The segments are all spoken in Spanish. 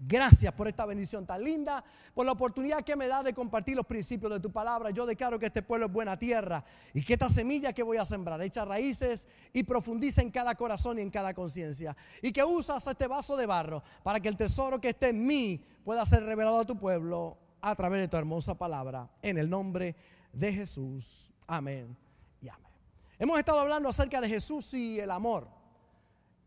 Gracias por esta bendición tan linda, por la oportunidad que me da de compartir los principios de tu palabra. Yo declaro que este pueblo es buena tierra y que esta semilla que voy a sembrar echa raíces y profundiza en cada corazón y en cada conciencia. Y que usas este vaso de barro para que el tesoro que esté en mí pueda ser revelado a tu pueblo a través de tu hermosa palabra. En el nombre de Jesús. Amén y amén. Hemos estado hablando acerca de Jesús y el amor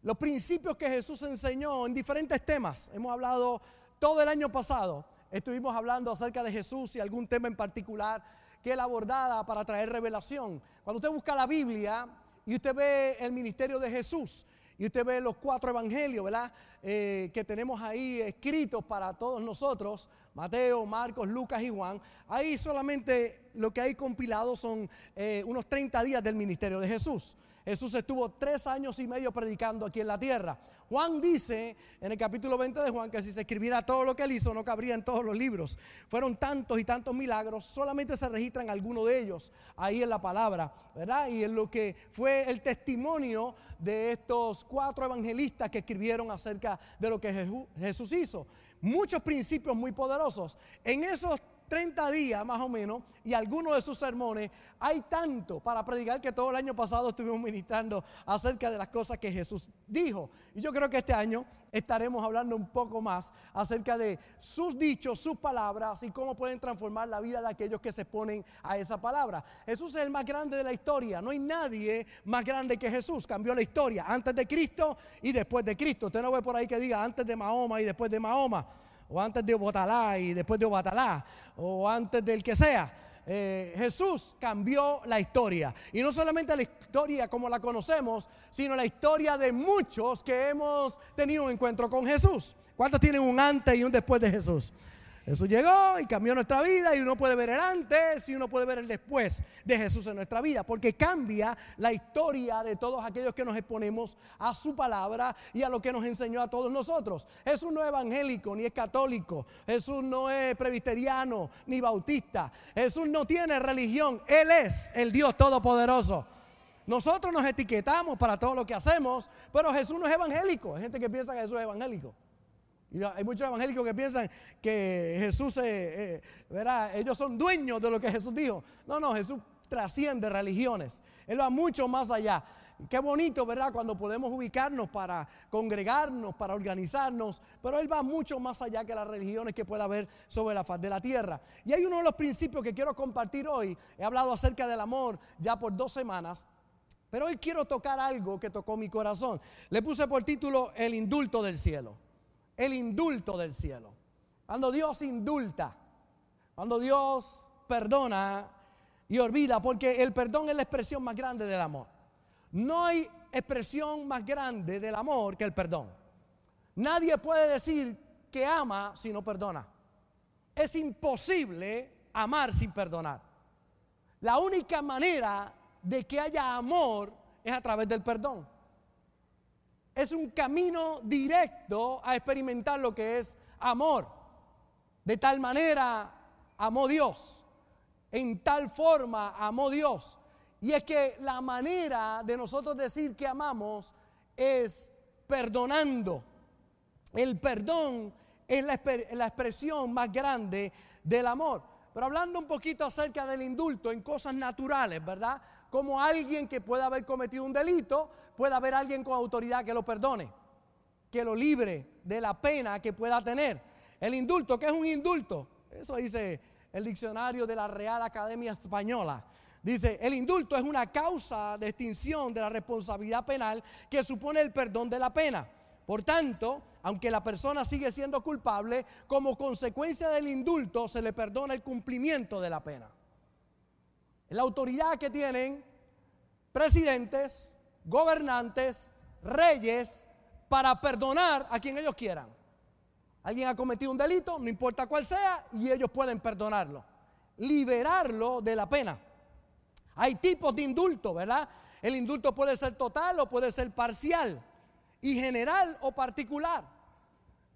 los principios que Jesús enseñó en diferentes temas. Hemos hablado todo el año pasado, estuvimos hablando acerca de Jesús y algún tema en particular que él abordara para traer revelación. Cuando usted busca la Biblia y usted ve el ministerio de Jesús y usted ve los cuatro evangelios, ¿verdad? Eh, que tenemos ahí escritos para todos nosotros, Mateo, Marcos, Lucas y Juan, ahí solamente lo que hay compilado son eh, unos 30 días del ministerio de Jesús. Jesús estuvo tres años y medio predicando aquí en la tierra. Juan dice en el capítulo 20 de Juan que si se escribiera todo lo que él hizo no cabría en todos los libros. Fueron tantos y tantos milagros, solamente se registran algunos de ellos ahí en la palabra, ¿verdad? Y en lo que fue el testimonio de estos cuatro evangelistas que escribieron acerca de lo que Jesús hizo. Muchos principios muy poderosos. En esos 30 días más o menos y algunos de sus sermones, hay tanto para predicar que todo el año pasado estuvimos ministrando acerca de las cosas que Jesús dijo. Y yo creo que este año estaremos hablando un poco más acerca de sus dichos, sus palabras y cómo pueden transformar la vida de aquellos que se ponen a esa palabra. Jesús es el más grande de la historia. No hay nadie más grande que Jesús. Cambió la historia antes de Cristo y después de Cristo. Usted no ve por ahí que diga antes de Mahoma y después de Mahoma o antes de Obatalá y después de Obatalá, o antes del que sea. Eh, Jesús cambió la historia. Y no solamente la historia como la conocemos, sino la historia de muchos que hemos tenido un encuentro con Jesús. ¿Cuántos tienen un antes y un después de Jesús? Jesús llegó y cambió nuestra vida y uno puede ver el antes y uno puede ver el después de Jesús en nuestra vida, porque cambia la historia de todos aquellos que nos exponemos a su palabra y a lo que nos enseñó a todos nosotros. Jesús no es evangélico ni es católico, Jesús no es presbiteriano ni bautista, Jesús no tiene religión, Él es el Dios Todopoderoso. Nosotros nos etiquetamos para todo lo que hacemos, pero Jesús no es evangélico. Hay gente que piensa que Jesús es evangélico. Hay muchos evangélicos que piensan que Jesús, eh, verá, ellos son dueños de lo que Jesús dijo. No, no, Jesús trasciende religiones. Él va mucho más allá. Qué bonito, ¿verdad? Cuando podemos ubicarnos para congregarnos, para organizarnos, pero Él va mucho más allá que las religiones que pueda haber sobre la faz de la tierra. Y hay uno de los principios que quiero compartir hoy. He hablado acerca del amor ya por dos semanas, pero hoy quiero tocar algo que tocó mi corazón. Le puse por título El indulto del cielo el indulto del cielo. Cuando Dios indulta, cuando Dios perdona y olvida, porque el perdón es la expresión más grande del amor. No hay expresión más grande del amor que el perdón. Nadie puede decir que ama si no perdona. Es imposible amar sin perdonar. La única manera de que haya amor es a través del perdón es un camino directo a experimentar lo que es amor. De tal manera amó Dios. En tal forma amó Dios. Y es que la manera de nosotros decir que amamos es perdonando. El perdón es la, expresión más grande del amor. Pero hablando un poquito acerca del indulto en cosas naturales, ¿verdad? Como alguien que pueda haber cometido un delito, pueda haber alguien con autoridad que lo perdone, que lo libre de la pena que pueda tener. El indulto, ¿qué es un indulto? Eso dice el diccionario de la Real Academia Española. Dice, el indulto es una causa de extinción de la responsabilidad penal que supone el perdón de la pena. Por tanto, aunque la persona sigue siendo culpable, como consecuencia del indulto se le perdona el cumplimiento de la pena. La autoridad que tienen presidentes, gobernantes, reyes, para perdonar a quien ellos quieran. Alguien ha cometido un delito, no importa cuál sea, y ellos pueden perdonarlo. Liberarlo de la pena. Hay tipos de indulto, ¿verdad? El indulto puede ser total o puede ser parcial, y general o particular.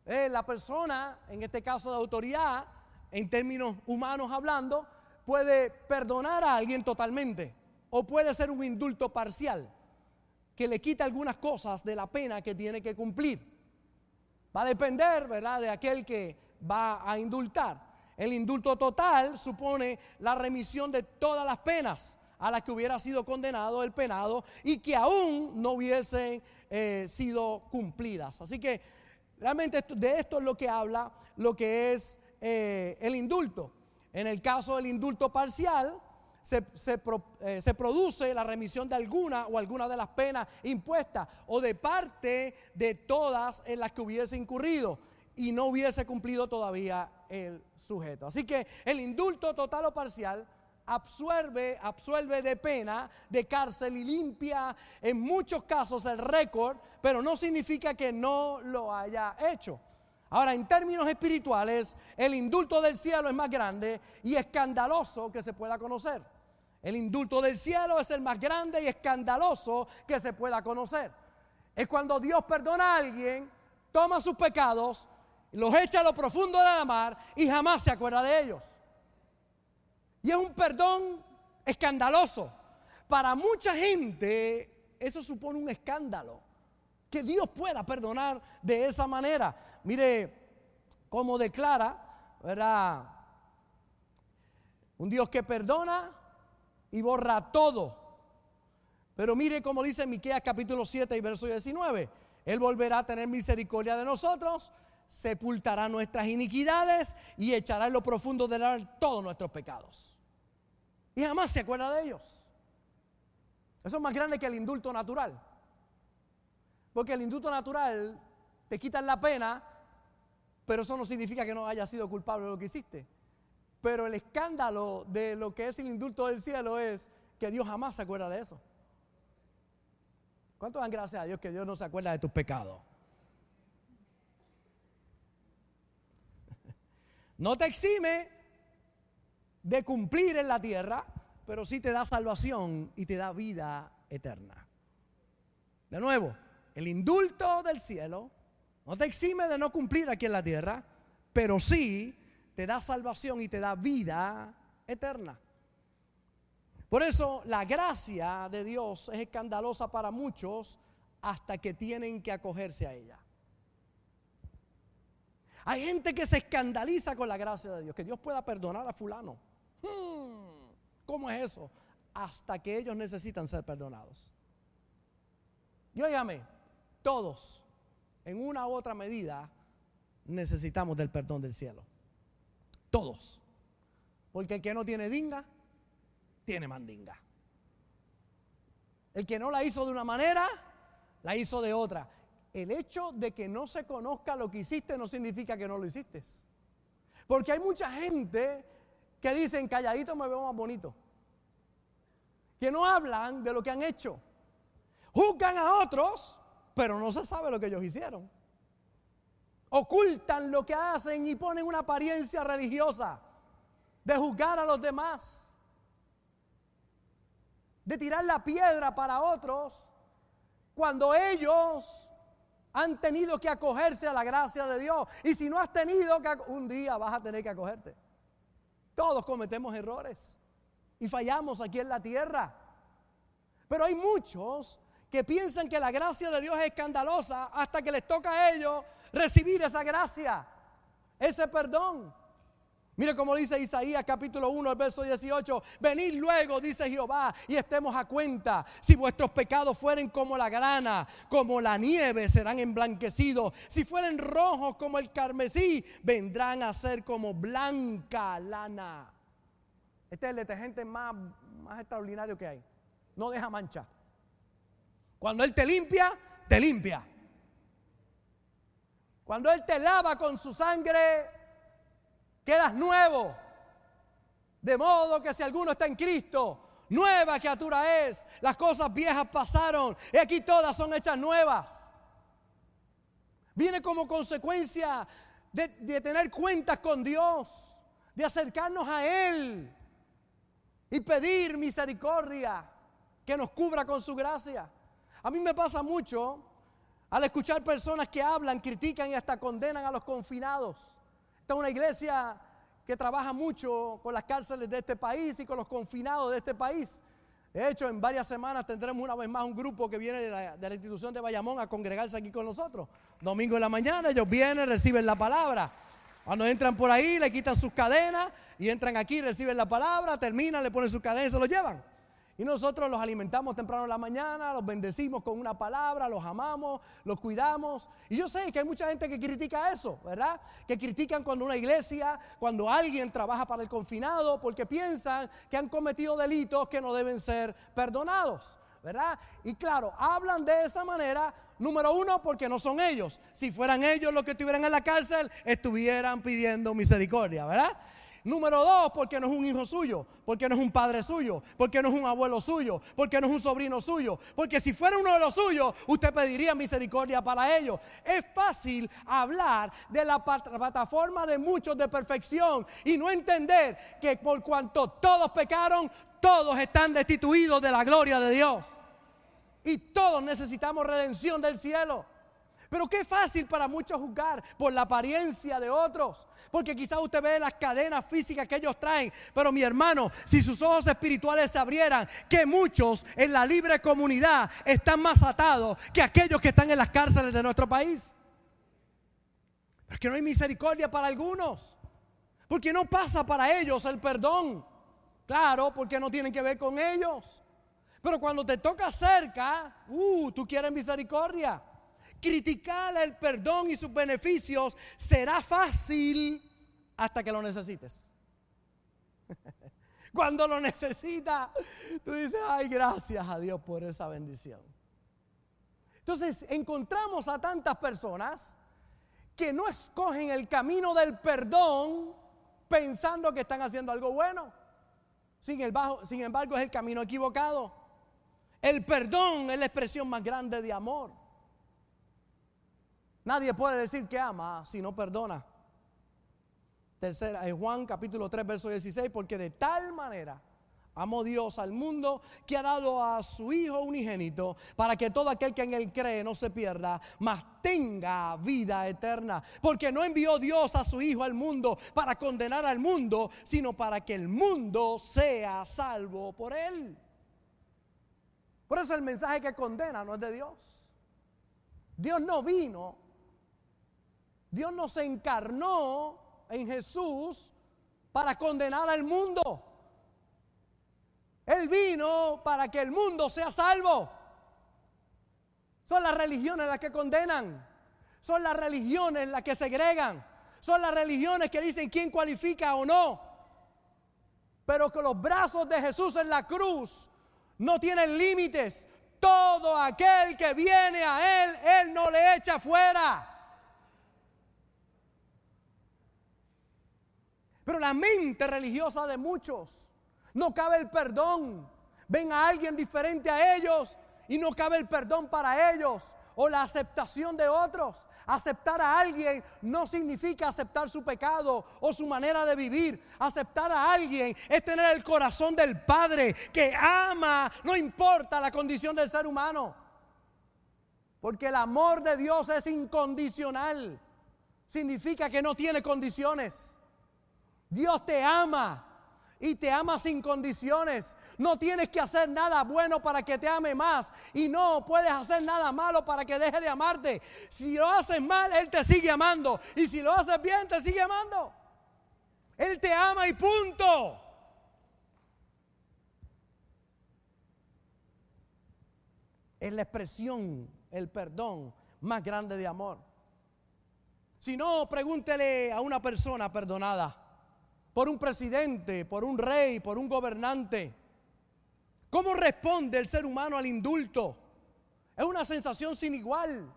Eh, la persona, en este caso de autoridad, en términos humanos hablando, puede perdonar a alguien totalmente o puede ser un indulto parcial que le quita algunas cosas de la pena que tiene que cumplir. Va a depender, ¿verdad?, de aquel que va a indultar. El indulto total supone la remisión de todas las penas a las que hubiera sido condenado el penado y que aún no hubiesen eh, sido cumplidas. Así que realmente de esto es lo que habla lo que es eh, el indulto. En el caso del indulto parcial, eh, se, produce la remisión de alguna o alguna de las penas impuestas o de parte de todas en las que hubiese incurrido y no hubiese cumplido todavía el sujeto. Así que el indulto total o parcial absuelve, absuelve de pena, de cárcel y limpia en muchos casos el récord, pero no significa que no lo haya hecho. Ahora, en términos espirituales, el indulto del cielo es más grande y escandaloso que se pueda conocer. El indulto del cielo es el más grande y escandaloso que se pueda conocer. Es cuando Dios perdona a alguien, toma sus pecados, los echa a lo profundo de la mar y jamás se acuerda de ellos. Y es un perdón escandaloso. Para mucha gente eso supone un escándalo. Que Dios pueda perdonar de esa manera. Mire cómo declara, ¿verdad? Un Dios que perdona y borra todo. Pero mire como dice Miqueas capítulo 7 y verso 19. Él volverá a tener misericordia de nosotros, sepultará nuestras iniquidades y echará en lo profundo del mar todos nuestros pecados. Y jamás se acuerda de ellos. Eso es más grande que el indulto natural. Porque el indulto natural te quitan la pena, pero eso no significa que no haya sido culpable de lo que hiciste. Pero el escándalo de lo que es el indulto del cielo es que Dios jamás se acuerda de eso. ¿Cuánto dan gracias a Dios que Dios no se acuerda de tus pecados? No te exime de cumplir en la tierra, pero sí te da salvación y te da vida eterna. De nuevo, el indulto del cielo no te exime de no cumplir aquí en la tierra, pero sí te da salvación y te da vida eterna. Por eso la gracia de Dios es escandalosa para muchos hasta que tienen que acogerse a ella. Hay gente que se escandaliza con la gracia de Dios, que Dios pueda perdonar a fulano. Hmm, ¿Cómo es eso? Hasta que ellos necesitan ser perdonados. Y óigame, todos, en una u otra medida, necesitamos del perdón del cielo. Todos. Porque el que no tiene dinga, tiene mandinga. El que no la hizo de una manera, la hizo de otra. El hecho de que no se conozca lo que hiciste no significa que no lo hiciste. Porque hay mucha gente que dicen calladito me veo más bonito. Que no hablan de lo que han hecho. Juzgan a otros, pero no se sabe lo que ellos hicieron ocultan lo que hacen y ponen una apariencia religiosa de juzgar a los demás, de tirar la piedra para otros, cuando ellos han tenido que acogerse a la gracia de Dios. Y si no has tenido que, un día vas a tener que acogerte. Todos cometemos errores y fallamos aquí en la tierra. Pero hay muchos que piensan que la gracia de Dios es escandalosa hasta que les toca a ellos recibir esa gracia, ese perdón. Mire como dice Isaías capítulo 1, el verso 18, venid luego, dice Jehová, y estemos a cuenta, si vuestros pecados fueren como la grana, como la nieve, serán emblanquecidos, si fueren rojos como el carmesí, vendrán a ser como blanca lana. Este es el detergente más, más extraordinario que hay. No deja mancha. Cuando Él te limpia, te limpia. Cuando Él te lava con su sangre, quedas nuevo. De modo que si alguno está en Cristo, nueva criatura es. Las cosas viejas pasaron y aquí todas son hechas nuevas. Viene como consecuencia de, tener cuentas con Dios, de acercarnos a Él y pedir misericordia que nos cubra con su gracia. A mí me pasa mucho al escuchar personas que hablan, critican y hasta condenan a los confinados. Esta es una iglesia que trabaja mucho con las cárceles de este país y con los confinados de este país. De hecho, en varias semanas tendremos una vez más un grupo que viene de la, institución de Bayamón a congregarse aquí con nosotros. Domingo en la mañana, ellos vienen, reciben la palabra. Cuando entran por ahí, le quitan sus cadenas y entran aquí, reciben la palabra, terminan, le ponen sus cadenas y se lo llevan. Y nosotros los alimentamos temprano en la mañana, los bendecimos con una palabra, los amamos, los cuidamos. Y yo sé que hay mucha gente que critica eso, ¿verdad? Que critican cuando una iglesia, cuando alguien trabaja para el confinado, porque piensan que han cometido delitos que no deben ser perdonados, ¿verdad? Y claro, hablan de esa manera, número uno, porque no son ellos. Si fueran ellos los que estuvieran en la cárcel, estuvieran pidiendo misericordia, ¿verdad? Número dos, porque no es un hijo suyo, porque no es un padre suyo, porque no es un abuelo suyo, porque no es un sobrino suyo. Porque si fuera uno de los suyos, usted pediría misericordia para ellos. Es fácil hablar de la plataforma de muchos de perfección y no entender que por cuanto todos pecaron, todos están destituidos de la gloria de Dios. Y todos necesitamos redención del cielo. Pero qué fácil para muchos juzgar por la apariencia de otros. Porque quizás usted ve las cadenas físicas que ellos traen. Pero mi hermano, si sus ojos espirituales se abrieran, que muchos en la libre comunidad están más atados que aquellos que están en las cárceles de nuestro país. Pero es que no hay misericordia para algunos. Porque no pasa para ellos el perdón. Claro, porque no tienen que ver con ellos. Pero cuando te toca cerca, uh, tú quieres misericordia criticar el perdón y sus beneficios será fácil hasta que lo necesites. Cuando lo necesitas, tú dices, ay, gracias a Dios por esa bendición. Entonces, encontramos a tantas personas que no escogen el camino del perdón pensando que están haciendo algo bueno. Sin embargo, sin embargo, es el camino equivocado. El perdón es la expresión más grande de amor. Nadie puede decir que ama si no perdona. Tercera, en Juan capítulo 3, verso 16, porque de tal manera amó Dios al mundo que ha dado a su Hijo unigénito para que todo aquel que en él cree no se pierda, mas tenga vida eterna. Porque no envió Dios a su Hijo al mundo para condenar al mundo, sino para que el mundo sea salvo por él. Por eso el mensaje que condena no es de Dios. Dios no vino Dios no se encarnó en Jesús para condenar al mundo. Él vino para que el mundo sea salvo. Son las religiones las que condenan. Son las religiones las que segregan. Son las religiones que dicen quién cualifica o no. Pero que los brazos de Jesús en la cruz no tienen límites. Todo aquel que viene a Él, Él no le echa fuera. Pero la mente religiosa de muchos no cabe el perdón. Ven a alguien diferente a ellos y no cabe el perdón para ellos o la aceptación de otros. Aceptar a alguien no significa aceptar su pecado o su manera de vivir. Aceptar a alguien es tener el corazón del Padre que ama, no importa la condición del ser humano. Porque el amor de Dios es incondicional. Significa que no tiene condiciones. Dios te ama y te ama sin condiciones. No tienes que hacer nada bueno para que te ame más. Y no puedes hacer nada malo para que deje de amarte. Si lo haces mal, Él te sigue amando. Y si lo haces bien, te sigue amando. Él te ama y punto. Es la expresión, el perdón más grande de amor. Si no, pregúntele a una persona perdonada por un presidente, por un rey, por un gobernante. ¿Cómo responde el ser humano al indulto? Es una sensación sin igual.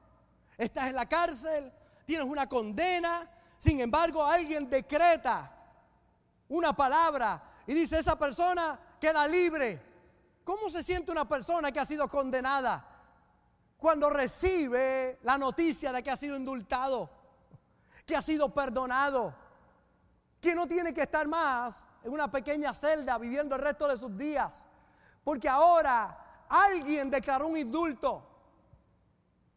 Estás en la cárcel, tienes una condena, sin embargo alguien decreta una palabra y dice esa persona queda libre. ¿Cómo se siente una persona que ha sido condenada cuando recibe la noticia de que ha sido indultado, que ha sido perdonado, que no tiene que estar más en una pequeña celda viviendo el resto de sus días? Porque ahora alguien declaró un indulto.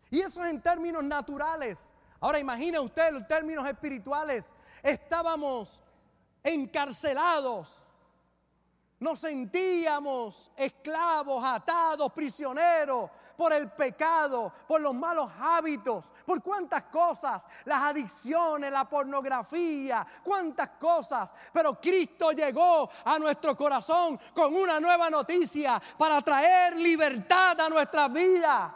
Y eso es en términos naturales. Ahora imagine usted los términos espirituales. Estábamos encarcelados nos sentíamos esclavos, atados, prisioneros por el pecado, por los malos hábitos, por cuántas cosas, las adicciones, la pornografía, cuántas cosas. Pero Cristo llegó a nuestro corazón con una nueva noticia para traer libertad a nuestra vida.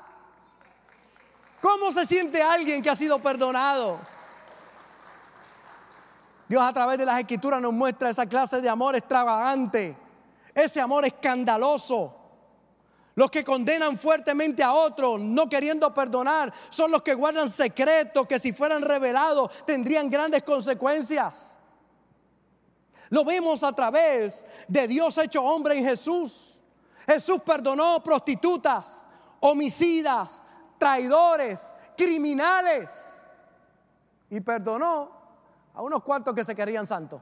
¿Cómo se siente alguien que ha sido perdonado? Dios a través de las escrituras nos muestra esa clase de amor extravagante ese amor escandaloso. Los que condenan fuertemente a otros, no queriendo perdonar, son los que guardan secretos que si fueran revelados tendrían grandes consecuencias. Lo vemos a través de Dios hecho hombre en Jesús. Jesús perdonó prostitutas, homicidas, traidores, criminales. Y perdonó a unos cuantos que se querían santos.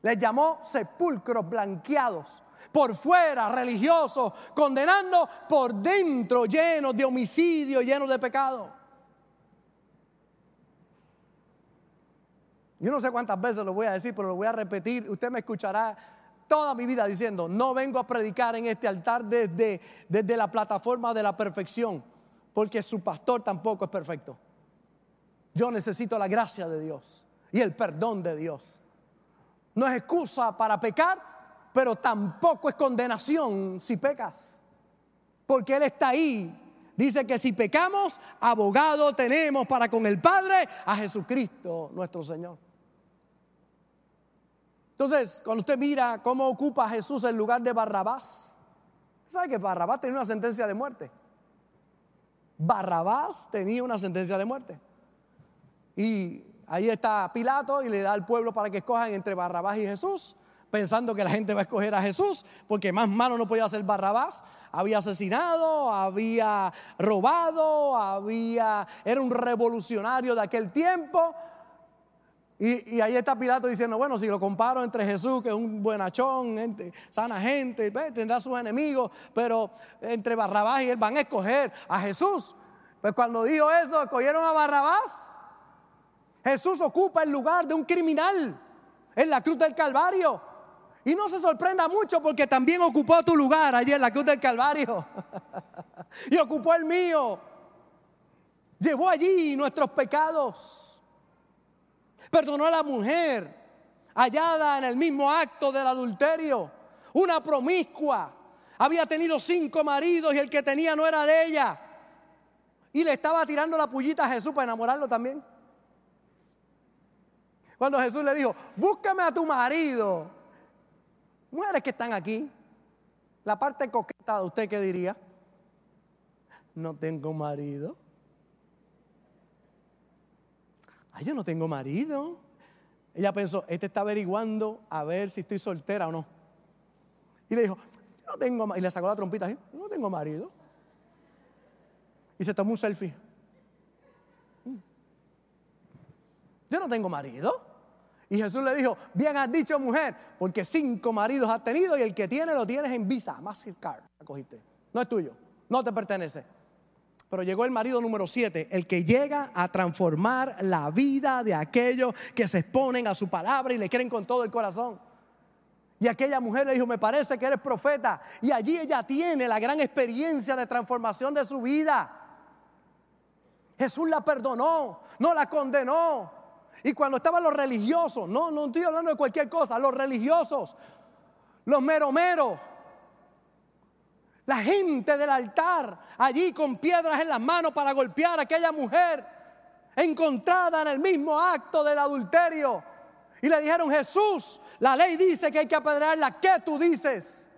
Les llamó sepulcros blanqueados. Por fuera religiosos, condenando por dentro llenos de homicidio, llenos de pecado. Yo no sé cuántas veces lo voy a decir, pero lo voy a repetir. Usted me escuchará toda mi vida diciendo, no vengo a predicar en este altar desde, desde la plataforma de la perfección, porque su pastor tampoco es perfecto. Yo necesito la gracia de Dios y el perdón de Dios. No es excusa para pecar, pero tampoco es condenación si pecas. Porque Él está ahí. Dice que si pecamos, abogado tenemos para con el Padre a Jesucristo nuestro Señor. Entonces, cuando usted mira cómo ocupa Jesús el lugar de Barrabás, ¿sabe que Barrabás tenía una sentencia de muerte? Barrabás tenía una sentencia de muerte. Y Ahí está Pilato y le da al pueblo para que escojan entre Barrabás y Jesús, pensando que la gente va a escoger a Jesús, porque más malo no podía ser Barrabás. Había asesinado, había robado, había, era un revolucionario de aquel tiempo. Y, ahí está Pilato diciendo, bueno, si lo comparo entre Jesús, que es un buenachón, gente, sana gente, tendrá sus enemigos, pero entre Barrabás y él van a escoger a Jesús. Pues cuando dijo eso, escogieron a Barrabás. Jesús ocupa el lugar de un criminal en la cruz del Calvario. Y no se sorprenda mucho porque también ocupó tu lugar allí en la cruz del Calvario. y ocupó el mío. Llevó allí nuestros pecados. Perdonó a la mujer hallada en el mismo acto del adulterio. Una promiscua. Había tenido cinco maridos y el que tenía no era de ella. Y le estaba tirando la pullita a Jesús para enamorarlo también. Cuando Jesús le dijo, búscame a tu marido. Mujeres que están aquí, la parte coqueta de usted, ¿qué diría? No tengo marido. Ay, yo no tengo marido. Ella pensó, este está averiguando a ver si estoy soltera o no. Y le dijo, yo no tengo Y le sacó la trompita así, no tengo marido. Y se tomó un selfie. Yo no tengo marido. Y Jesús le dijo, bien has dicho mujer, porque cinco maridos has tenido y el que tiene lo tienes en visa, Mastercard, la cogiste. No es tuyo, no te pertenece. Pero llegó el marido número siete, el que llega a transformar la vida de aquellos que se exponen a su palabra y le quieren con todo el corazón. Y aquella mujer le dijo, me parece que eres profeta. Y allí ella tiene la gran experiencia de transformación de su vida. Jesús la perdonó, no la condenó. Y cuando estaban los religiosos, no, no estoy hablando de cualquier cosa, los religiosos, los meromeros, la gente del altar, allí con piedras en las manos para golpear a aquella mujer encontrada en el mismo acto del adulterio. Y le dijeron, Jesús, la ley dice que hay que apedrearla. ¿Qué tú dices?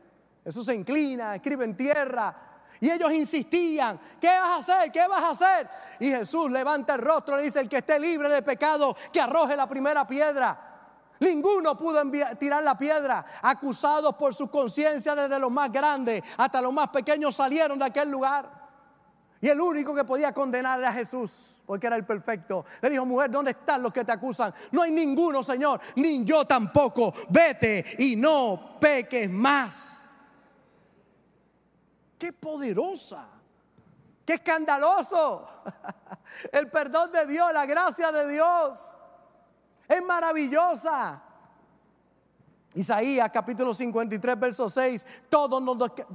Jesús se inclina, escribe en tierra. Y ellos insistían, ¿qué vas a hacer? ¿Qué vas a hacer? Y Jesús levanta el rostro y le dice, el que esté libre de pecado, que arroje la primera piedra. Ninguno pudo tirar la piedra. Acusados por su conciencia desde los más grandes hasta los más pequeños salieron de aquel lugar. Y el único que podía condenar era Jesús, porque era el perfecto. Le dijo, mujer, ¿dónde están los que te acusan? No hay ninguno, Señor, ni yo tampoco. Vete y no peques más. Qué poderosa, qué escandaloso. El perdón de Dios, la gracia de Dios. Es maravillosa. Isaías capítulo 53, verso 6, todos,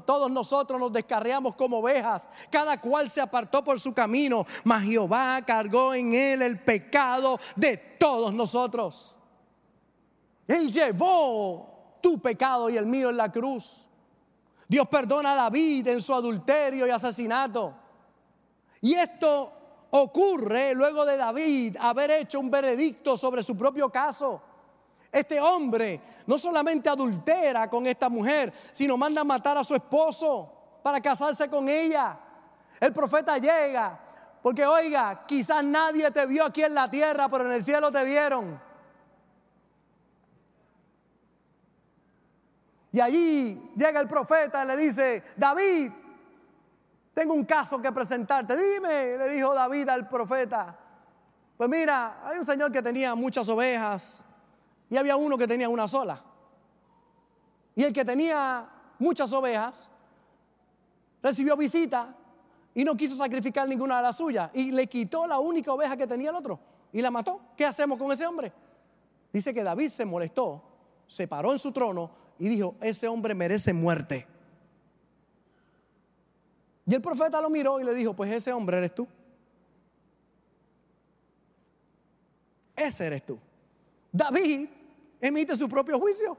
todos, nosotros nos descarriamos como ovejas, cada cual se apartó por su camino, mas Jehová cargó en él el pecado de todos nosotros. Él llevó tu pecado y el mío en la cruz. Dios perdona a David en su adulterio y asesinato. Y esto ocurre luego de David haber hecho un veredicto sobre su propio caso. Este hombre no solamente adultera con esta mujer, sino manda a matar a su esposo para casarse con ella. El profeta llega, porque oiga, quizás nadie te vio aquí en la tierra, pero en el cielo te vieron. Y allí llega el profeta y le dice, David, tengo un caso que presentarte. Dime, le dijo David al profeta. Pues mira, hay un señor que tenía muchas ovejas y había uno que tenía una sola. Y el que tenía muchas ovejas recibió visita y no quiso sacrificar ninguna de las suyas y le quitó la única oveja que tenía el otro y la mató. ¿Qué hacemos con ese hombre? Dice que David se molestó, se paró en su trono y dijo, ese hombre merece muerte. Y el profeta lo miró y le dijo, pues ese hombre eres tú. Ese eres tú. David emite su propio juicio.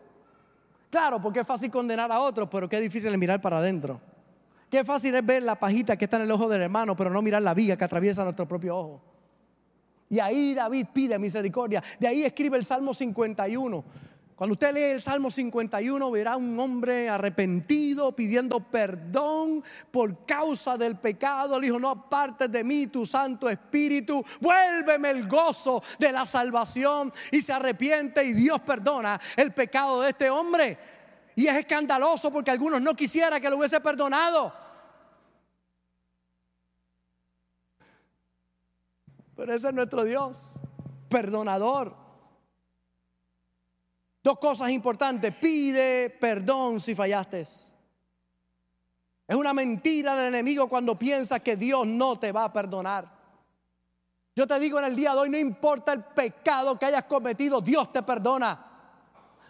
Claro, porque es fácil condenar a otros, pero qué difícil es mirar para adentro. Qué fácil es ver la pajita que está en el ojo del hermano, pero no mirar la viga que atraviesa nuestro propio ojo. Y ahí David pide misericordia. De ahí escribe el Salmo 51. Cuando usted lee el Salmo 51 verá un hombre arrepentido pidiendo perdón por causa del pecado. Le dijo, no apartes de mí tu Santo Espíritu, vuélveme el gozo de la salvación y se arrepiente y Dios perdona el pecado de este hombre. Y es escandaloso porque algunos no quisieran que lo hubiese perdonado. Pero ese es nuestro Dios, perdonador. Dos cosas importantes. Pide perdón si fallaste. Es una mentira del enemigo cuando piensa que Dios no te va a perdonar. Yo te digo en el día de hoy, no importa el pecado que hayas cometido, Dios te perdona.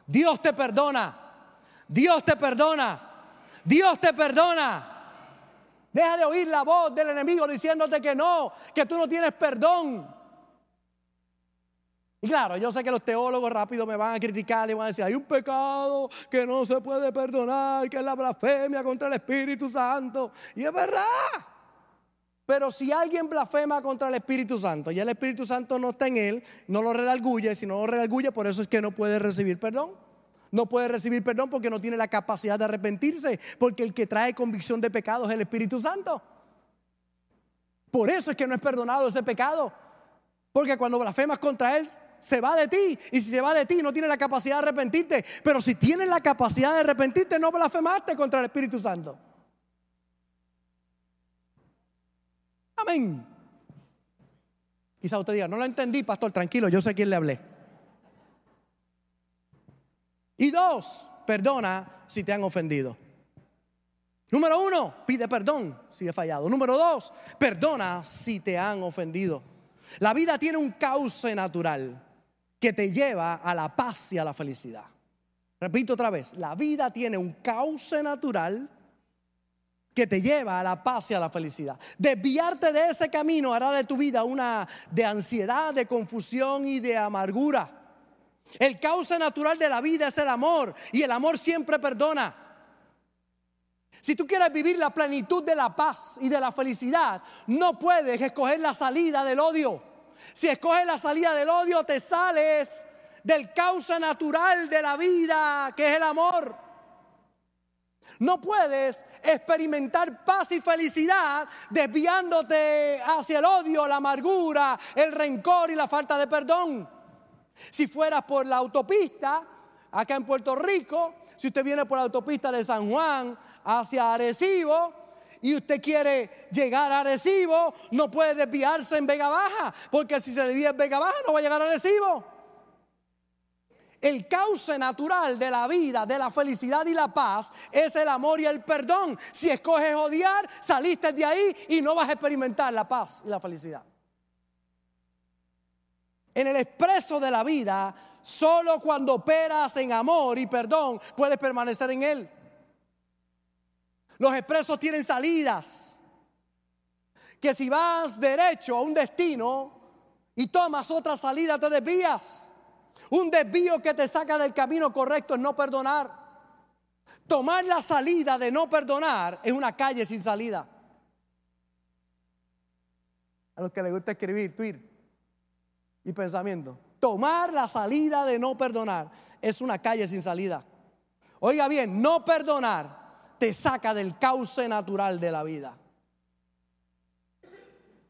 Dios te perdona. Dios te perdona. Dios te perdona. Deja de oír la voz del enemigo diciéndote que no, que tú no tienes perdón. Y claro, yo sé que los teólogos rápido me van a criticar y van a decir, hay un pecado que no se puede perdonar, que es la blasfemia contra el Espíritu Santo. Y es verdad. Pero si alguien blasfema contra el Espíritu Santo y el Espíritu Santo no está en él, no lo redarguye, si no lo redarguye, por eso es que no puede recibir perdón. No puede recibir perdón porque no tiene la capacidad de arrepentirse, porque el que trae convicción de pecado es el Espíritu Santo. Por eso es que no es perdonado ese pecado. Porque cuando blasfemas contra él, se va de ti. Y si se va de ti, no tiene la capacidad de arrepentirte. Pero si tienes la capacidad de arrepentirte, no blasfemaste contra el Espíritu Santo. Amén. Quizá usted diga, no lo entendí, pastor, tranquilo, yo sé a quién le hablé. Y dos, perdona si te han ofendido. Número uno, pide perdón si he fallado. Número dos, perdona si te han ofendido. La vida tiene un cauce natural que te lleva a la paz y a la felicidad. Repito otra vez, la vida tiene un cauce natural que te lleva a la paz y a la felicidad. Desviarte de ese camino hará de tu vida una de ansiedad, de confusión y de amargura. El cauce natural de la vida es el amor y el amor siempre perdona. Si tú quieres vivir la plenitud de la paz y de la felicidad, no puedes escoger la salida del odio. Si escoges la salida del odio, te sales del causa natural de la vida, que es el amor. No puedes experimentar paz y felicidad desviándote hacia el odio, la amargura, el rencor y la falta de perdón. Si fueras por la autopista, acá en Puerto Rico, si usted viene por la autopista de San Juan hacia Arecibo y usted quiere llegar a Arecibo, no puede desviarse en Vega Baja, porque si se desvía en Vega Baja no va a llegar a Arecibo. El cauce natural de la vida, de la felicidad y la paz es el amor y el perdón. Si escoges odiar, saliste de ahí y no vas a experimentar la paz y la felicidad. En el expreso de la vida, solo cuando operas en amor y perdón puedes permanecer en él. Los expresos tienen salidas. Que si vas derecho a un destino y tomas otra salida, te desvías. Un desvío que te saca del camino correcto es no perdonar. Tomar la salida de no perdonar es una calle sin salida. A los que les gusta escribir, tweet y pensamiento. Tomar la salida de no perdonar es una calle sin salida. Oiga bien, no perdonar te saca del cauce natural de la vida.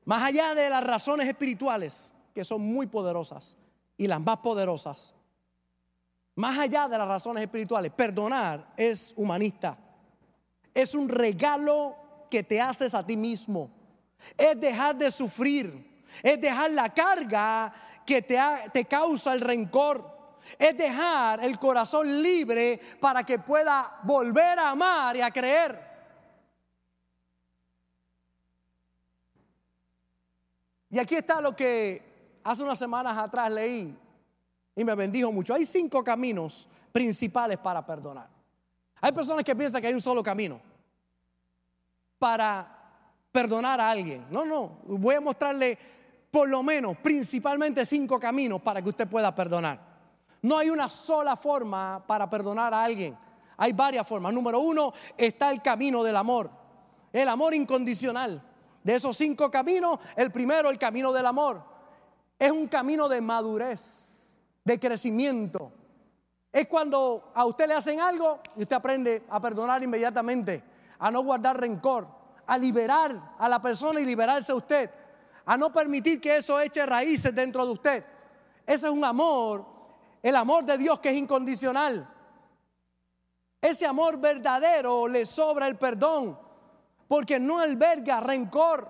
Más allá de las razones espirituales, que son muy poderosas, y las más poderosas. Más allá de las razones espirituales, perdonar es humanista. Es un regalo que te haces a ti mismo. Es dejar de sufrir. Es dejar la carga que te, te causa el rencor. Es dejar el corazón libre para que pueda volver a amar y a creer. Y aquí está lo que hace unas semanas atrás leí y me bendijo mucho. Hay cinco caminos principales para perdonar. Hay personas que piensan que hay un solo camino para perdonar a alguien. No, no, voy a mostrarle por lo menos principalmente cinco caminos para que usted pueda perdonar. No hay una sola forma para perdonar a alguien. Hay varias formas. Número uno está el camino del amor. El amor incondicional. De esos cinco caminos, el primero, el camino del amor. Es un camino de madurez, de crecimiento. Es cuando a usted le hacen algo y usted aprende a perdonar inmediatamente, a no guardar rencor, a liberar a la persona y liberarse a usted, a no permitir que eso eche raíces dentro de usted. Ese es un amor, el amor de Dios que es incondicional. Ese amor verdadero le sobra el perdón, porque no alberga rencor.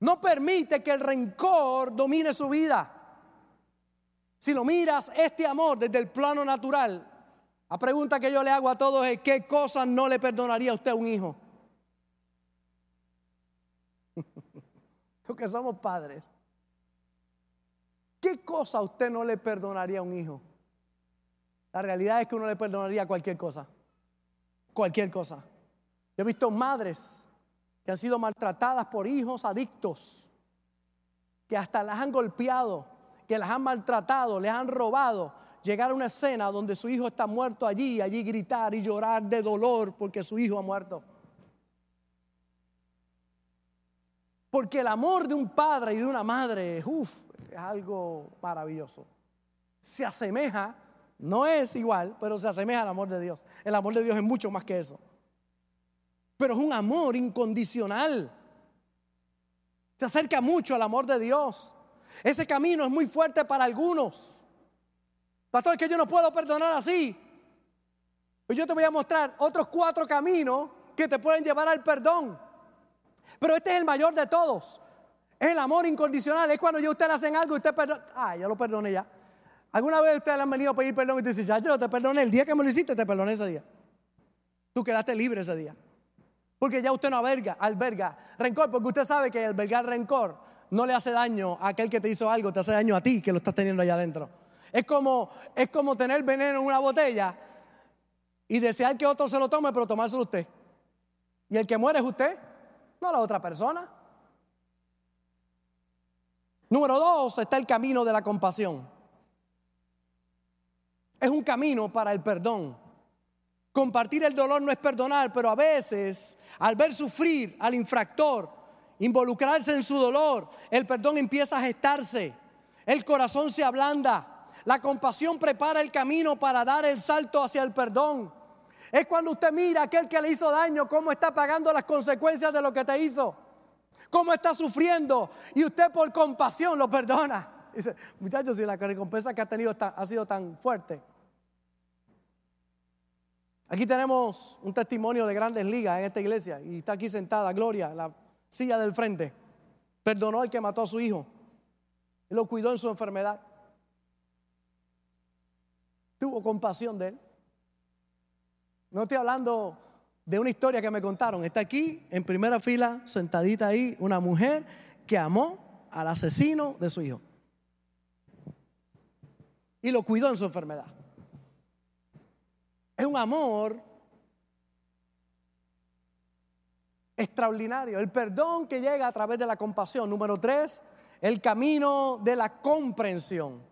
No permite que el rencor domine su vida. Si lo miras, este amor desde el plano natural, la pregunta que yo le hago a todos es, ¿qué cosas no le perdonaría a usted a un hijo? Porque somos padres. ¿Qué cosa usted no le perdonaría a un hijo? La realidad es que uno le perdonaría cualquier cosa. Cualquier cosa. Yo he visto madres que han sido maltratadas por hijos adictos, que hasta las han golpeado, que las han maltratado, les han robado, llegar a una escena donde su hijo está muerto allí, allí gritar y llorar de dolor porque su hijo ha muerto. Porque el amor de un padre y de una madre, uff, es algo maravilloso. Se asemeja, no es igual, pero se asemeja al amor de Dios. El amor de Dios es mucho más que eso pero es un amor incondicional. Se acerca mucho al amor de Dios. Ese camino es muy fuerte para algunos. Pastor, es que yo no puedo perdonar así. Pues yo te voy a mostrar otros cuatro caminos que te pueden llevar al perdón. Pero este es el mayor de todos. Es el amor incondicional. Es cuando yo usted hacen algo y usted perdona. Ah, yo lo perdoné ya. ¿Alguna vez ustedes le han venido a pedir perdón y te dicen, ya yo te perdoné el día que me lo hiciste, te perdoné ese día? Tú quedaste libre ese día. Porque ya usted no alberga, alberga rencor, porque usted sabe que albergar rencor no le hace daño a aquel que te hizo algo, te hace daño a ti que lo estás teniendo allá adentro. Es como, es como tener veneno en una botella y desear que otro se lo tome, pero tomárselo usted. Y el que muere es usted, no la otra persona. Número dos está el camino de la compasión. Es un camino para el perdón. Compartir el dolor no es perdonar, pero a veces al ver sufrir al infractor, involucrarse en su dolor, el perdón empieza a gestarse, el corazón se ablanda, La compasión prepara el camino para dar el salto hacia el perdón. Es cuando usted mira a aquel que le hizo daño, cómo está pagando las consecuencias de lo que te hizo, cómo está sufriendo y usted por compasión lo perdona. Dice, muchachos, si la recompensa que ha tenido ha sido tan fuerte. Aquí tenemos un testimonio de grandes ligas en esta iglesia y está aquí sentada Gloria, la silla del frente. Perdonó al que mató a su hijo. y lo cuidó en su enfermedad. Tuvo compasión de él. No estoy hablando de una historia que me contaron. Está aquí en primera fila, sentadita ahí, una mujer que amó al asesino de su hijo. Y lo cuidó en su enfermedad. Es un amor extraordinario. El perdón que llega a través de la compasión. Número tres, el camino de la comprensión.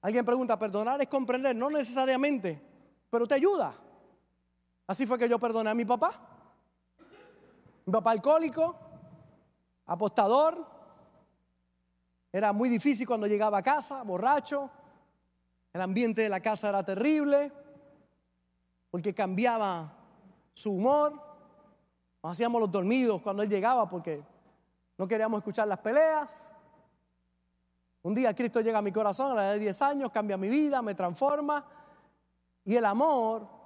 Alguien pregunta, ¿perdonar es comprender? No necesariamente, pero te ayuda. Así fue que yo perdoné a mi papá. Mi papá alcohólico, apostador. Era muy difícil cuando llegaba a casa, borracho. El ambiente de la casa era terrible porque cambiaba su humor. Nos hacíamos los dormidos cuando él llegaba porque no queríamos escuchar las peleas. Un día Cristo llega a mi corazón a la edad de 10 años, cambia mi vida, me transforma. Y el amor,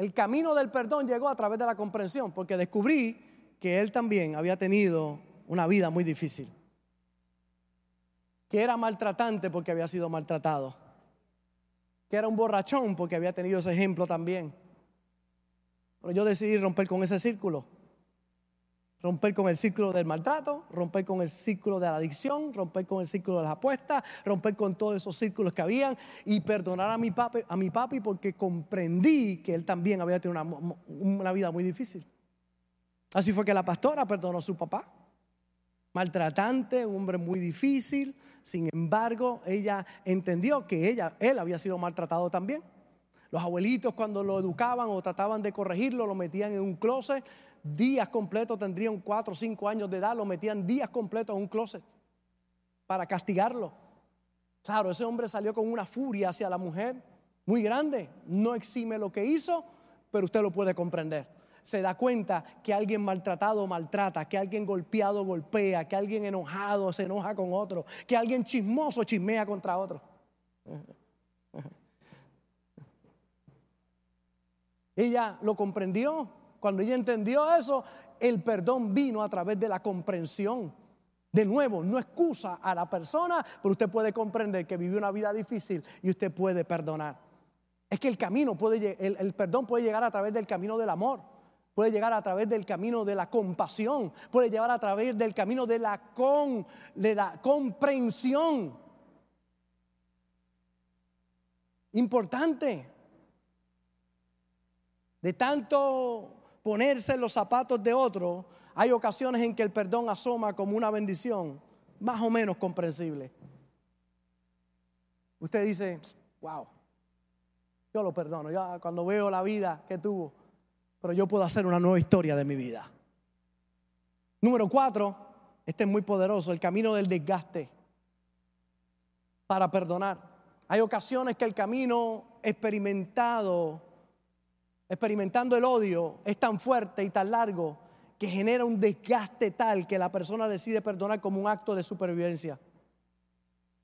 el camino del perdón llegó a través de la comprensión, porque descubrí que él también había tenido una vida muy difícil. Que era maltratante porque había sido maltratado que era un borrachón porque había tenido ese ejemplo también. Pero yo decidí romper con ese círculo. Romper con el círculo del maltrato, romper con el círculo de la adicción, romper con el círculo de las apuestas, romper con todos esos círculos que habían y perdonar a mi papi, a porque comprendí que él también había tenido una, una vida muy difícil. Así fue que la pastora perdonó a su papá. Maltratante, un hombre muy difícil, sin embargo, ella entendió que ella, él había sido maltratado también. Los abuelitos cuando lo educaban o trataban de corregirlo, lo metían en un closet. Días completos, tendrían cuatro o cinco años de edad, lo metían días completos en un closet para castigarlo. Claro, ese hombre salió con una furia hacia la mujer muy grande. No exime lo que hizo, pero usted lo puede comprender se da cuenta que alguien maltratado maltrata, que alguien golpeado golpea, que alguien enojado se enoja con otro, que alguien chismoso chismea contra otro. Ella lo comprendió. Cuando ella entendió eso, el perdón vino a través de la comprensión. De nuevo, no excusa a la persona, pero usted puede comprender que vivió una vida difícil y usted puede perdonar. Es que el camino puede, el, el perdón puede llegar a través del camino del amor puede llegar a través del camino de la compasión, puede llevar a través del camino de la, con, de la comprensión. Importante. De tanto ponerse en los zapatos de otro, hay ocasiones en que el perdón asoma como una bendición más o menos comprensible. Usted dice, wow, yo lo perdono. Ya cuando veo la vida que tuvo, pero yo puedo hacer una nueva historia de mi vida. Número cuatro, este es muy poderoso, el camino del desgaste para perdonar. Hay ocasiones que el camino experimentado, experimentando el odio, es tan fuerte y tan largo que genera un desgaste tal que la persona decide perdonar como un acto de supervivencia.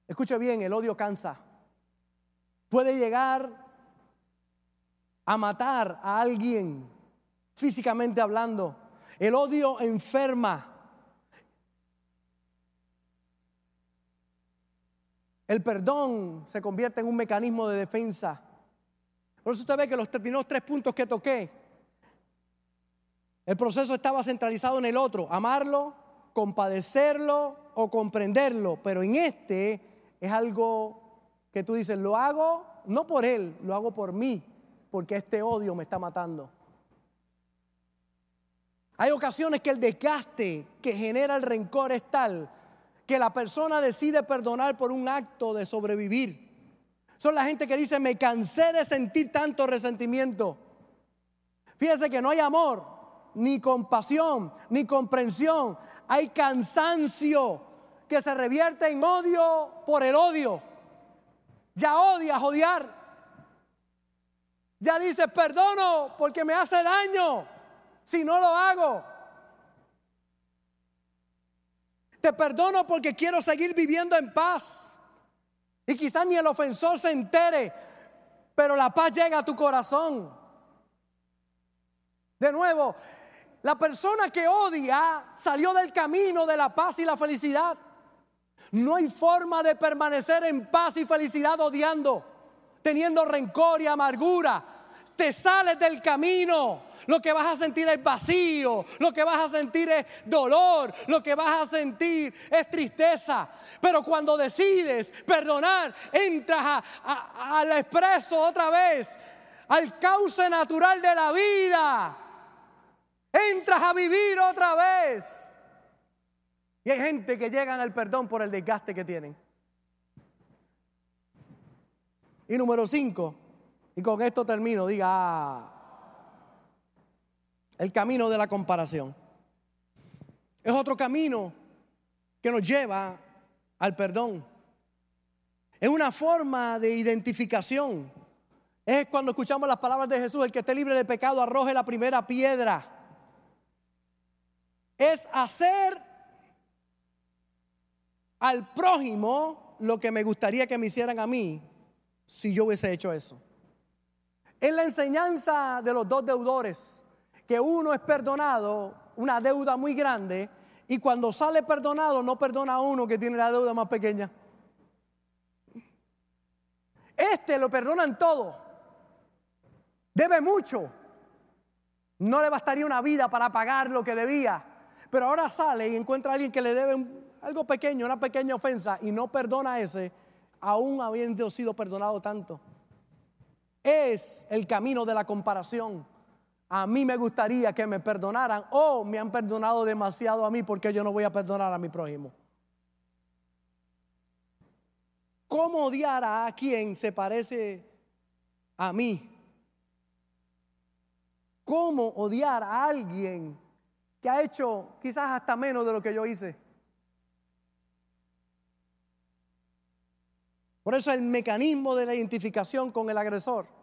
Escuche bien, el odio cansa. Puede llegar a matar a alguien físicamente hablando. El odio enferma. El perdón se convierte en un mecanismo de defensa. Por eso usted ve que los primeros tres puntos que toqué, el proceso estaba centralizado en el otro, amarlo, compadecerlo o comprenderlo. Pero en este es algo que tú dices, lo hago no por él, lo hago por mí, porque este odio me está matando. Hay ocasiones que el desgaste que genera el rencor es tal que la persona decide perdonar por un acto de sobrevivir. Son la gente que dice, me cansé de sentir tanto resentimiento. Fíjese que no hay amor, ni compasión, ni comprensión. Hay cansancio que se revierte en odio por el odio. Ya odias odiar. Ya dices, perdono porque me hace daño si no lo hago. Te perdono porque quiero seguir viviendo en paz. Y quizás ni el ofensor se entere, pero la paz llega a tu corazón. De nuevo, la persona que odia salió del camino de la paz y la felicidad. No hay forma de permanecer en paz y felicidad odiando, teniendo rencor y amargura. Te sales del camino. Lo que vas a sentir es vacío, lo que vas a sentir es dolor, lo que vas a sentir es tristeza. Pero cuando decides perdonar, entras al expreso otra vez, al cauce natural de la vida. Entras a vivir otra vez. Y hay gente que llegan al perdón por el desgaste que tienen. Y número cinco, y con esto termino, diga, ah, el camino de la comparación. Es otro camino que nos lleva al perdón. Es una forma de identificación. Es cuando escuchamos las palabras de Jesús, el que esté libre de pecado arroje la primera piedra. Es hacer al prójimo lo que me gustaría que me hicieran a mí si yo hubiese hecho eso. Es la enseñanza de los dos deudores, que uno es perdonado, una deuda muy grande, y cuando sale perdonado no perdona a uno que tiene la deuda más pequeña. Este lo perdonan todo. Debe mucho. No le bastaría una vida para pagar lo que debía. Pero ahora sale y encuentra a alguien que le debe algo pequeño, una pequeña ofensa, y no perdona a ese, aún habiendo sido perdonado tanto. Es el camino de la comparación. A mí me gustaría que me perdonaran o me han perdonado demasiado a mí porque yo no voy a perdonar a mi prójimo. ¿Cómo odiar a quien se parece a mí? ¿Cómo odiar a alguien que ha hecho quizás hasta menos de lo que yo hice? Por eso el mecanismo de la identificación con el agresor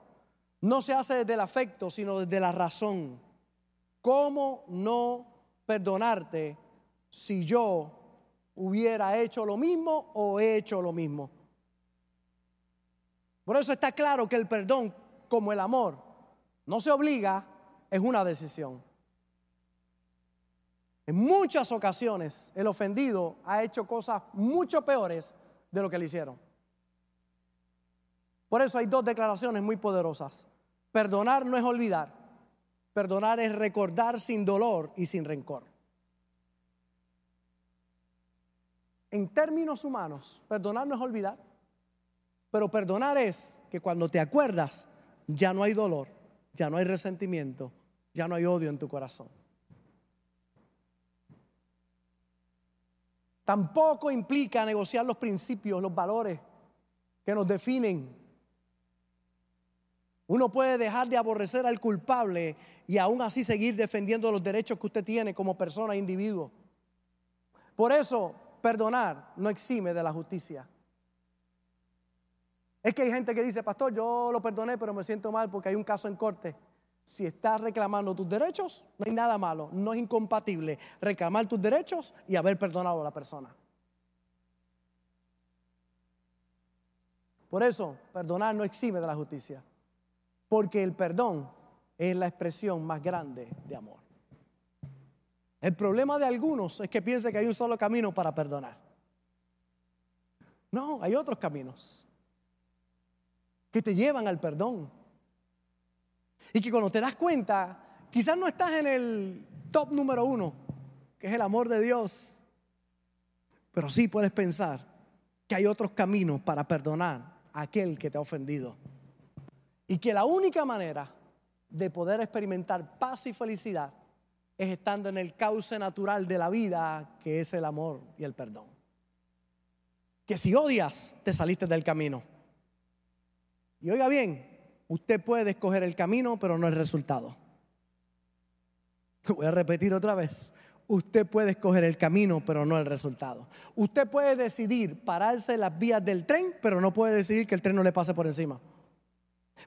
no se hace desde el afecto, sino desde la razón. ¿Cómo no perdonarte si yo hubiera hecho lo mismo o he hecho lo mismo? Por eso está claro que el perdón, como el amor, no se obliga, es una decisión. En muchas ocasiones el ofendido ha hecho cosas mucho peores de lo que le hicieron. Por eso hay dos declaraciones muy poderosas. Perdonar no es olvidar. Perdonar es recordar sin dolor y sin rencor. En términos humanos, perdonar no es olvidar. Pero perdonar es que cuando te acuerdas, ya no hay dolor, ya no hay resentimiento, ya no hay odio en tu corazón. Tampoco implica negociar los principios, los valores que nos definen uno puede dejar de aborrecer al culpable y aún así seguir defendiendo los derechos que usted tiene como persona e individuo. Por eso, perdonar no exime de la justicia. Es que hay gente que dice, pastor, yo lo perdoné, pero me siento mal porque hay un caso en corte. Si estás reclamando tus derechos, no hay nada malo, no es incompatible reclamar tus derechos y haber perdonado a la persona. Por eso, perdonar no exime de la justicia. Porque el perdón es la expresión más grande de amor. El problema de algunos es que piensan que hay un solo camino para perdonar. No, hay otros caminos que te llevan al perdón. Y que cuando te das cuenta, quizás no estás en el top número uno, que es el amor de Dios, pero sí puedes pensar que hay otros caminos para perdonar a aquel que te ha ofendido. Y que la única manera de poder experimentar paz y felicidad es estando en el cauce natural de la vida, que es el amor y el perdón. Que si odias, te saliste del camino. Y oiga bien, usted puede escoger el camino, pero no el resultado. Voy a repetir otra vez. Usted puede escoger el camino, pero no el resultado. Usted puede decidir pararse en las vías del tren, pero no puede decidir que el tren no le pase por encima.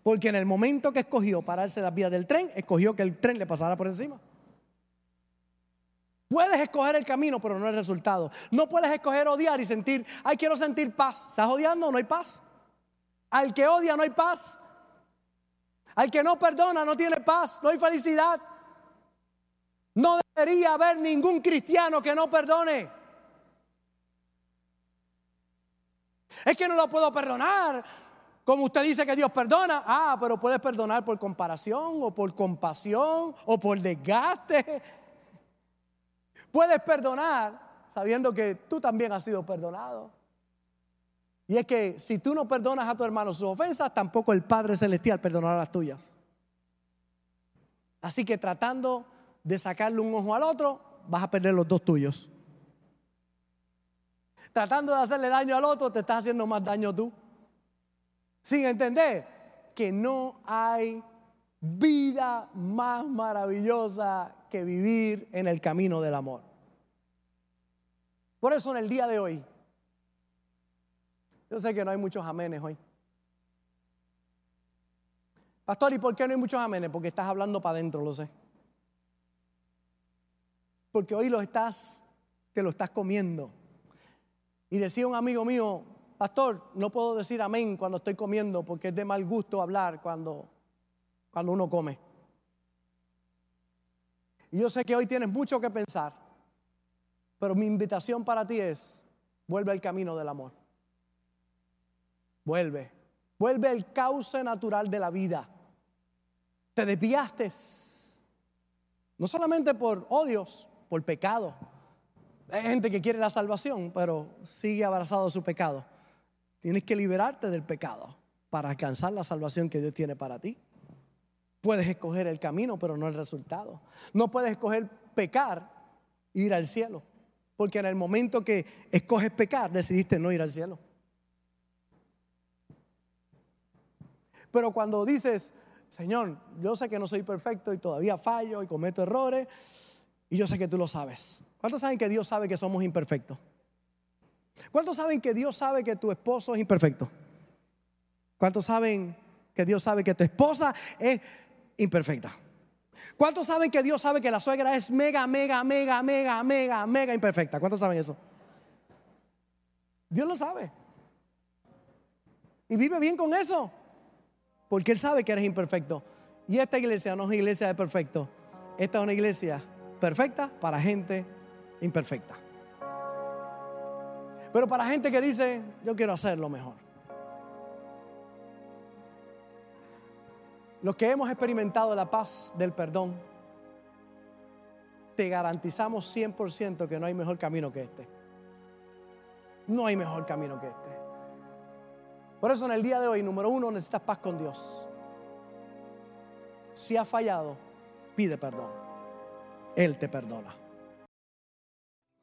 Porque en el momento que escogió pararse las vías del tren, escogió que el tren le pasara por encima. Puedes escoger el camino, pero no el resultado. No puedes escoger odiar y sentir, ay, quiero sentir paz. ¿Estás odiando? No hay paz. Al que odia no hay paz. Al que no perdona no tiene paz, no hay felicidad. No debería haber ningún cristiano que no perdone. Es que no lo puedo perdonar. Como usted dice que Dios perdona. Ah, pero puedes perdonar por comparación o por compasión o por desgaste. Puedes perdonar sabiendo que tú también has sido perdonado. Y es que si tú no perdonas a tu hermano sus ofensas, tampoco el Padre Celestial perdonará las tuyas. Así que tratando de sacarle un ojo al otro, vas a perder los dos tuyos. Tratando de hacerle daño al otro, te estás haciendo más daño tú. Sin entender que no hay vida más maravillosa que vivir en el camino del amor. Por eso en el día de hoy, yo sé que no hay muchos amenes hoy. Pastor, ¿y por qué no hay muchos amenes? Porque estás hablando para adentro, lo sé. Porque hoy lo estás, te lo estás comiendo. Y decía un amigo mío, pastor, no puedo decir amén cuando estoy comiendo porque es de mal gusto hablar cuando, cuando uno come. Y yo sé que hoy tienes mucho que pensar, pero mi invitación para ti es, vuelve al camino del amor. Vuelve, vuelve al cauce natural de la vida. Te desviaste, no solamente por odios, por pecado. Hay gente que quiere la salvación, pero sigue abrazado a su pecado. Tienes que liberarte del pecado para alcanzar la salvación que Dios tiene para ti. Puedes escoger el camino, pero no el resultado. No puedes escoger pecar e ir al cielo. Porque en el momento que escoges pecar, decidiste no ir al cielo. Pero cuando dices, Señor, yo sé que no soy perfecto y todavía fallo y cometo errores, y yo sé que tú lo sabes. ¿Cuántos saben que Dios sabe que somos imperfectos? ¿Cuántos saben que Dios sabe que tu esposo es imperfecto? ¿Cuántos saben que Dios sabe que tu esposa es imperfecta. ¿Cuántos saben que Dios sabe que la suegra es mega, mega, mega, mega, mega, mega imperfecta? ¿Cuántos saben eso? Dios lo sabe. Y vive bien con eso. Porque Él sabe que eres imperfecto. Y esta iglesia no es una iglesia de perfecto. Esta es una iglesia perfecta para gente imperfecta. Pero para gente que dice, yo quiero hacer lo mejor. Los que hemos experimentado la paz del perdón, te garantizamos 100% que no hay mejor camino que este. No hay mejor camino que este. Por eso en el día de hoy, número uno, necesitas paz con Dios. Si has fallado, pide perdón. Él te perdona.